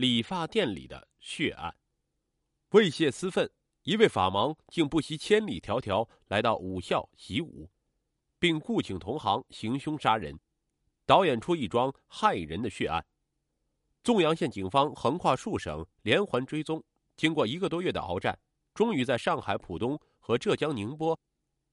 理发店里的血案。为泄私愤，一位法盲竟不惜千里迢迢来到武校习武，并雇请同行行凶杀人，导演出一桩骇人的血案。纵阳县警方横跨数省，连环追踪，经过一个多月的鏖战，终于在上海浦东和浙江宁波，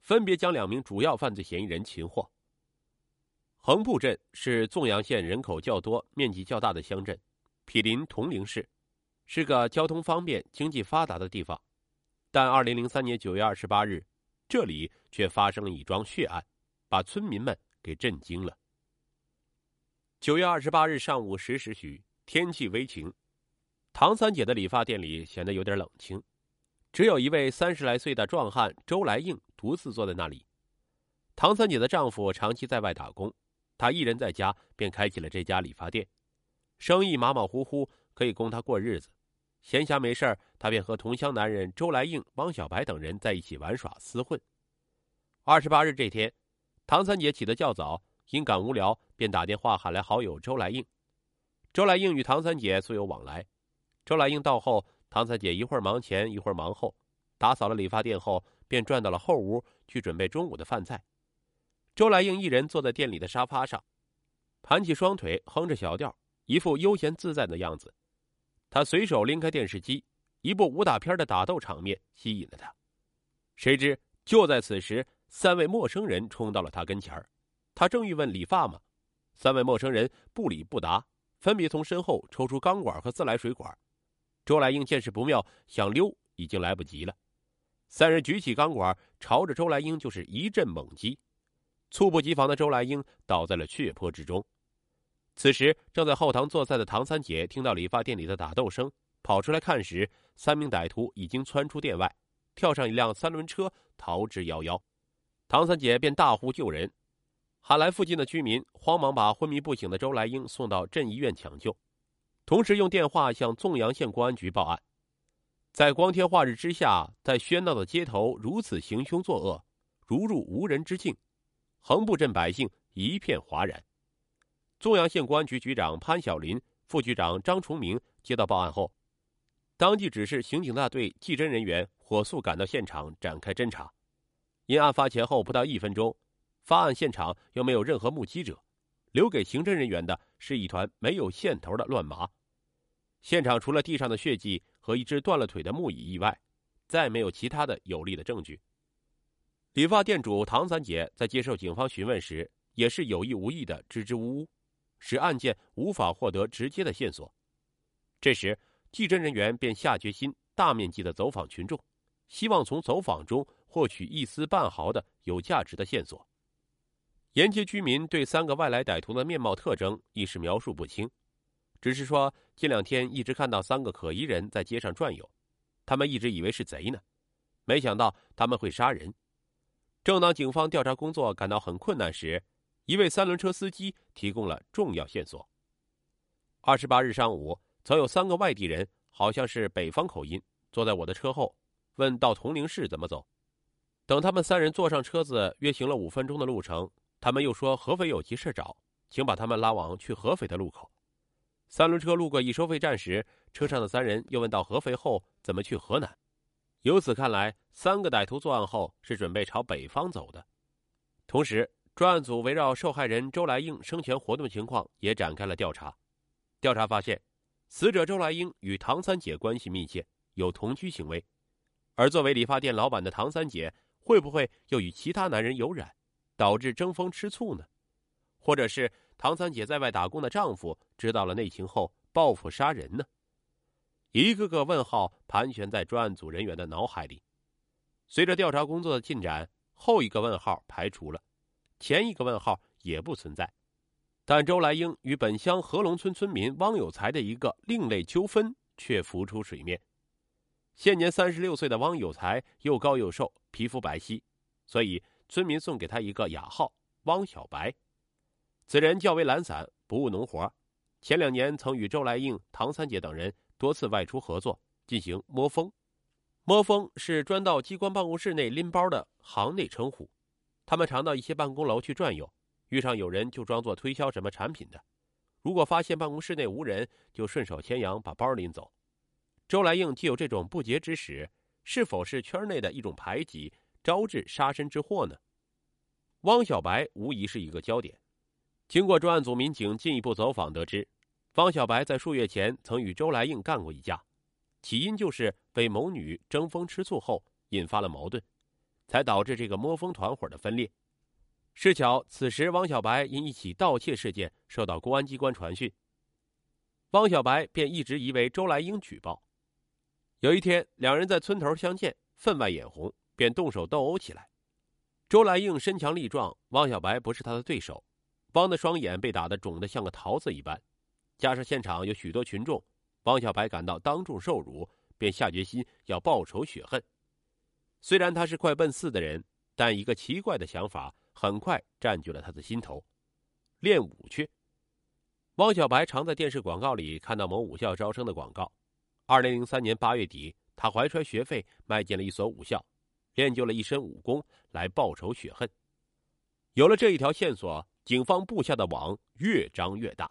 分别将两名主要犯罪嫌疑人擒获。横埠镇是纵阳县人口较多、面积较大的乡镇，毗邻铜陵市，是个交通方便、经济发达的地方。但二零零三年九月二十八日，这里却发生了一桩血案，把村民们给震惊了。九月二十八日上午十时许，天气微晴，唐三姐的理发店里显得有点冷清，只有一位三十来岁的壮汉周来应独自坐在那里。唐三姐的丈夫长期在外打工。她一人在家，便开起了这家理发店，生意马马虎虎，可以供他过日子。闲暇没事他便和同乡男人周来应、汪小白等人在一起玩耍厮混。二十八日这天，唐三姐起得较早，因感无聊，便打电话喊来好友周来应。周来应与唐三姐素有往来。周来应到后，唐三姐一会儿忙前，一会儿忙后，打扫了理发店后，便转到了后屋去准备中午的饭菜。周来应一人坐在店里的沙发上，盘起双腿，哼着小调，一副悠闲自在的样子。他随手拎开电视机，一部武打片的打斗场面吸引了他。谁知就在此时，三位陌生人冲到了他跟前儿。他正欲问理发吗？三位陌生人不理不答，分别从身后抽出钢管和自来水管。周来英见势不妙，想溜已经来不及了。三人举起钢管，朝着周来英就是一阵猛击。猝不及防的周来英倒在了血泊之中。此时，正在后堂做菜的唐三姐听到理发店里的打斗声，跑出来看时，三名歹徒已经窜出店外，跳上一辆三轮车逃之夭夭。唐三姐便大呼救人，喊来附近的居民，慌忙把昏迷不醒的周来英送到镇医院抢救，同时用电话向纵阳县公安局报案。在光天化日之下，在喧闹的街头如此行凶作恶，如入无人之境。横埠镇百姓一片哗然。纵阳县公安局局长潘晓林、副局长张崇明接到报案后，当即指示刑警大队技侦人员火速赶到现场展开侦查。因案发前后不到一分钟，发案现场又没有任何目击者，留给刑侦人员的是一团没有线头的乱麻。现场除了地上的血迹和一只断了腿的木椅以外，再没有其他的有力的证据。理发店主唐三姐在接受警方询问时，也是有意无意的支支吾吾，使案件无法获得直接的线索。这时，技侦人员便下决心大面积的走访群众，希望从走访中获取一丝半毫的有价值的线索。沿街居民对三个外来歹徒的面貌特征亦是描述不清，只是说近两天一直看到三个可疑人在街上转悠，他们一直以为是贼呢，没想到他们会杀人。正当警方调查工作感到很困难时，一位三轮车司机提供了重要线索。二十八日上午，曾有三个外地人，好像是北方口音，坐在我的车后，问到铜陵市怎么走。等他们三人坐上车子，约行了五分钟的路程，他们又说合肥有急事找，请把他们拉往去合肥的路口。三轮车路过一收费站时，车上的三人又问到合肥后怎么去河南。由此看来，三个歹徒作案后是准备朝北方走的。同时，专案组围绕受害人周来英生前活动情况也展开了调查。调查发现，死者周来英与唐三姐关系密切，有同居行为。而作为理发店老板的唐三姐，会不会又与其他男人有染，导致争风吃醋呢？或者是唐三姐在外打工的丈夫知道了内情后报复杀人呢？一个个问号盘旋在专案组人员的脑海里。随着调查工作的进展，后一个问号排除了，前一个问号也不存在。但周来英与本乡合龙村村民汪有才的一个另类纠纷却浮出水面。现年三十六岁的汪有才又高又瘦，皮肤白皙，所以村民送给他一个雅号“汪小白”。此人较为懒散，不务农活，前两年曾与周来应、唐三姐等人。多次外出合作进行摸风，摸风是专到机关办公室内拎包的行内称呼。他们常到一些办公楼去转悠，遇上有人就装作推销什么产品的。如果发现办公室内无人，就顺手牵羊把包拎走。周来应既有这种不洁之使，是否是圈内的一种排挤，招致杀身之祸呢？汪小白无疑是一个焦点。经过专案组民警进一步走访得知，汪小白在数月前曾与周来应干过一架，起因就是为某女争风吃醋后引发了矛盾，才导致这个摸风团伙的分裂。是巧，此时汪小白因一起盗窃事件受到公安机关传讯，汪小白便一直疑为周来英举报。有一天，两人在村头相见，分外眼红，便动手斗殴起来。周来英身强力壮，汪小白不是他的对手，汪的双眼被打得肿得像个桃子一般，加上现场有许多群众，汪小白感到当众受辱，便下决心要报仇雪恨。虽然他是快奔四的人，但一个奇怪的想法。很快占据了他的心头，练武去。汪小白常在电视广告里看到某武校招生的广告。二零零三年八月底，他怀揣学费迈进了一所武校，练就了一身武功来报仇雪恨。有了这一条线索，警方布下的网越张越大。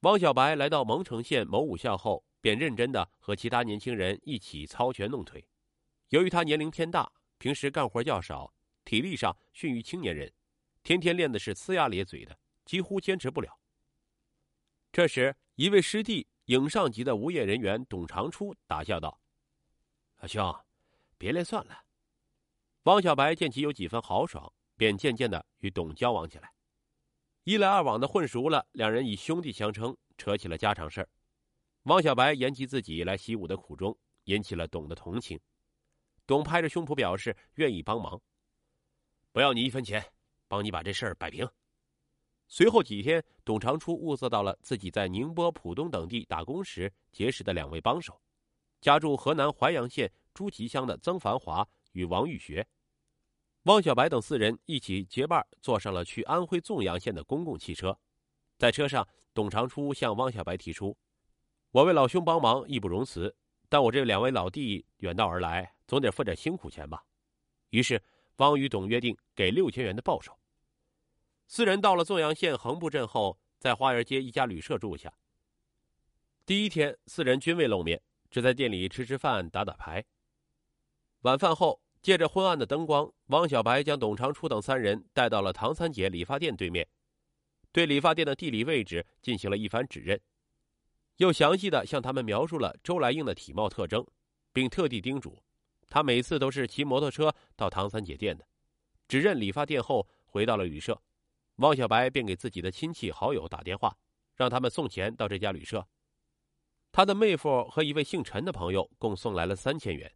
汪小白来到蒙城县某武校后，便认真的和其他年轻人一起操拳弄腿。由于他年龄偏大，平时干活较少。体力上逊于青年人，天天练的是呲牙咧嘴的，几乎坚持不了。这时，一位师弟影上级的无业人员董长初打笑道：“阿兄，别练算了。”汪小白见其有几分豪爽，便渐渐的与董交往起来。一来二往的混熟了，两人以兄弟相称，扯起了家常事儿。汪小白言及自己来习武的苦衷，引起了董的同情。董拍着胸脯表示愿意帮忙。不要你一分钱，帮你把这事儿摆平。随后几天，董长初物色到了自己在宁波、浦东等地打工时结识的两位帮手，家住河南淮阳县朱集乡的曾繁华与王玉学、汪小白等四人一起结伴坐上了去安徽纵阳县的公共汽车。在车上，董长初向汪小白提出：“我为老兄帮忙，义不容辞，但我这两位老弟远道而来，总得付点辛苦钱吧。”于是。汪与董约定给六千元的报酬。四人到了纵阳县横埠镇后，在花园街一家旅社住下。第一天，四人均未露面，只在店里吃吃饭、打打牌。晚饭后，借着昏暗的灯光，汪小白将董长初等三人带到了唐三姐理发店对面，对理发店的地理位置进行了一番指认，又详细的向他们描述了周来英的体貌特征，并特地叮嘱。他每次都是骑摩托车到唐三姐店的，指认理发店后回到了旅社，汪小白便给自己的亲戚好友打电话，让他们送钱到这家旅社。他的妹夫和一位姓陈的朋友共送来了三千元。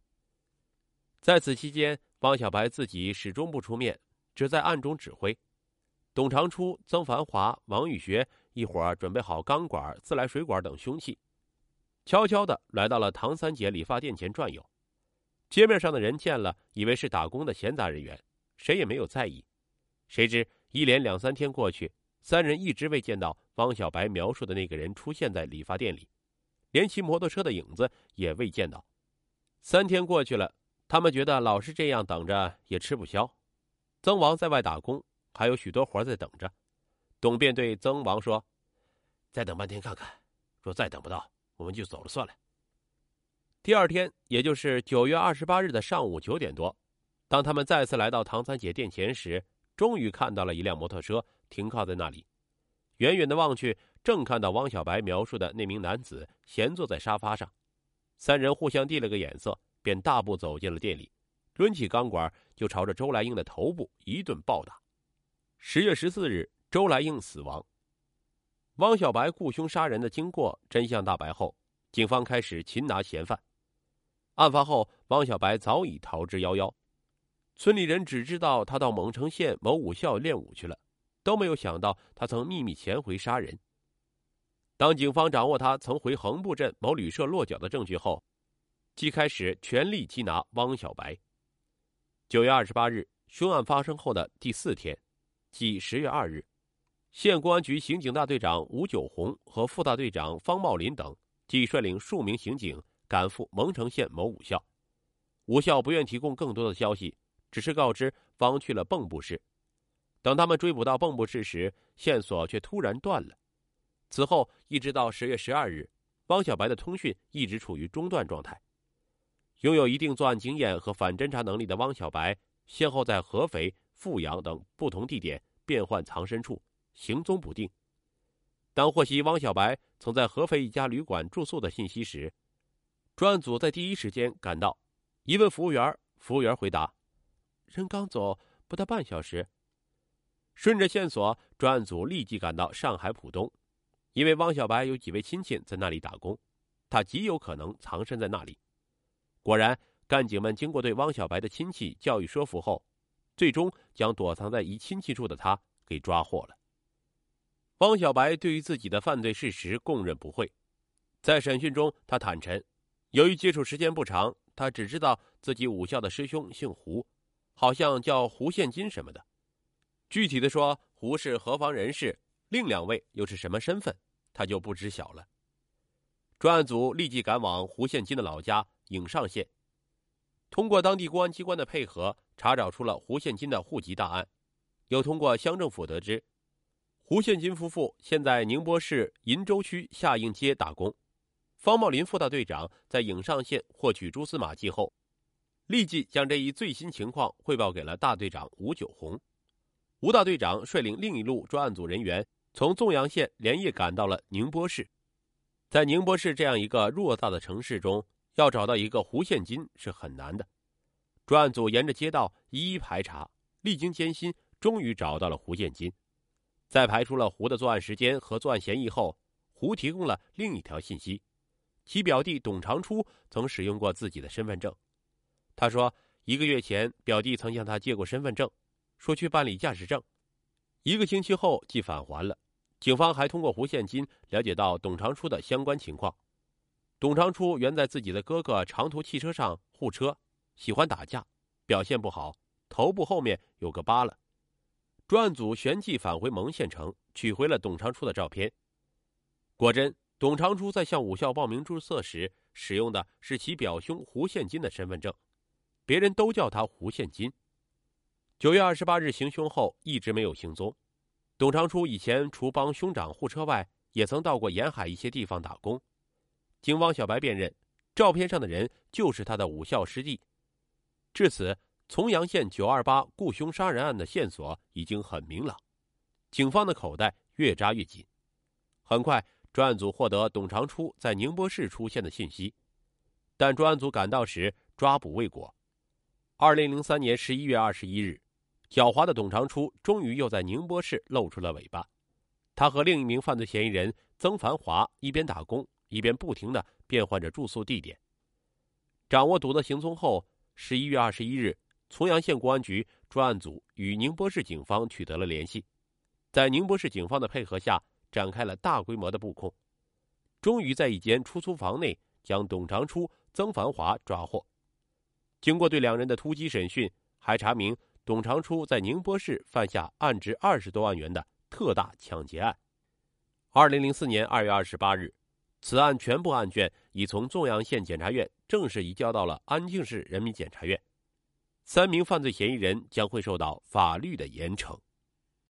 在此期间，汪小白自己始终不出面，只在暗中指挥。董长初、曾繁华、王宇学一伙儿准备好钢管、自来水管等凶器，悄悄的来到了唐三姐理发店前转悠。街面上的人见了，以为是打工的闲杂人员，谁也没有在意。谁知一连两三天过去，三人一直未见到汪小白描述的那个人出现在理发店里，连骑摩托车的影子也未见到。三天过去了，他们觉得老是这样等着也吃不消。曾王在外打工，还有许多活在等着。董便对曾王说：“再等半天看看，若再等不到，我们就走了算了。”第二天，也就是九月二十八日的上午九点多，当他们再次来到唐三姐店前时，终于看到了一辆摩托车停靠在那里。远远的望去，正看到汪小白描述的那名男子闲坐在沙发上。三人互相递了个眼色，便大步走进了店里，抡起钢管就朝着周来英的头部一顿暴打。十月十四日，周来应死亡。汪小白雇凶杀人的经过真相大白后，警方开始擒拿嫌犯。案发后，汪小白早已逃之夭夭，村里人只知道他到蒙城县某武校练武去了，都没有想到他曾秘密潜回杀人。当警方掌握他曾回横埠镇某旅社落脚的证据后，即开始全力缉拿汪小白。九月二十八日，凶案发生后的第四天，即十月二日，县公安局刑警大队长吴九红和副大队长方茂林等，即率领数名刑警。赶赴蒙城县某武校，武校不愿提供更多的消息，只是告知方去了蚌埠市。等他们追捕到蚌埠市时，线索却突然断了。此后一直到十月十二日，汪小白的通讯一直处于中断状态。拥有一定作案经验和反侦查能力的汪小白，先后在合肥、阜阳等不同地点变换藏身处，行踪不定。当获悉汪小白曾在合肥一家旅馆住宿的信息时，专案组在第一时间赶到，一问服务员，服务员回答：“人刚走不到半小时。”顺着线索，专案组立即赶到上海浦东，因为汪小白有几位亲戚在那里打工，他极有可能藏身在那里。果然，干警们经过对汪小白的亲戚教育说服后，最终将躲藏在一亲戚处的他给抓获了。汪小白对于自己的犯罪事实供认不讳，在审讯中，他坦陈，由于接触时间不长，他只知道自己武校的师兄姓胡，好像叫胡现金什么的。具体的说，胡是何方人士，另两位又是什么身份，他就不知晓了。专案组立即赶往胡现金的老家颍上县，通过当地公安机关的配合，查找出了胡现金的户籍档案，又通过乡政府得知，胡宪金夫妇现在宁波市鄞州区下应街打工。方茂林副大队长在颍上县获取蛛丝马迹后，立即将这一最新情况汇报给了大队长吴九红。吴大队长率领另一路专案组人员，从纵阳县连夜赶到了宁波市。在宁波市这样一个偌大的城市中，要找到一个胡现金是很难的。专案组沿着街道一一排查，历经艰辛，终于找到了胡现金。在排除了胡的作案时间和作案嫌疑后，胡提供了另一条信息：其表弟董长初曾使用过自己的身份证。他说，一个月前，表弟曾向他借过身份证。说去办理驾驶证，一个星期后即返还了。警方还通过胡现金了解到董长初的相关情况。董长初原在自己的哥哥长途汽车上护车，喜欢打架，表现不好，头部后面有个疤了。专案组旋即返回蒙县城，取回了董长初的照片。果真，董长初在向武校报名注册时使用的是其表兄胡现金的身份证，别人都叫他胡现金。九月二十八日行凶后一直没有行踪。董长初以前除帮兄长护车外，也曾到过沿海一些地方打工。经汪小白辨认，照片上的人就是他的武校师弟。至此，从阳县九二八雇凶杀人案的线索已经很明朗，警方的口袋越扎越紧。很快，专案组获得董长初在宁波市出现的信息，但专案组赶到时抓捕未果。二零零三年十一月二十一日。狡猾的董长初终于又在宁波市露出了尾巴。他和另一名犯罪嫌疑人曾繁华一边打工，一边不停的变换着住宿地点。掌握赌的行踪后，十一月二十一日，从阳县公安局专案组与宁波市警方取得了联系，在宁波市警方的配合下，展开了大规模的布控，终于在一间出租房内将董长初、曾繁华抓获。经过对两人的突击审讯，还查明。董长初在宁波市犯下案值二十多万元的特大抢劫案。二零零四年二月二十八日，此案全部案卷已从纵阳县检察院正式移交到了安庆市人民检察院。三名犯罪嫌疑人将会受到法律的严惩。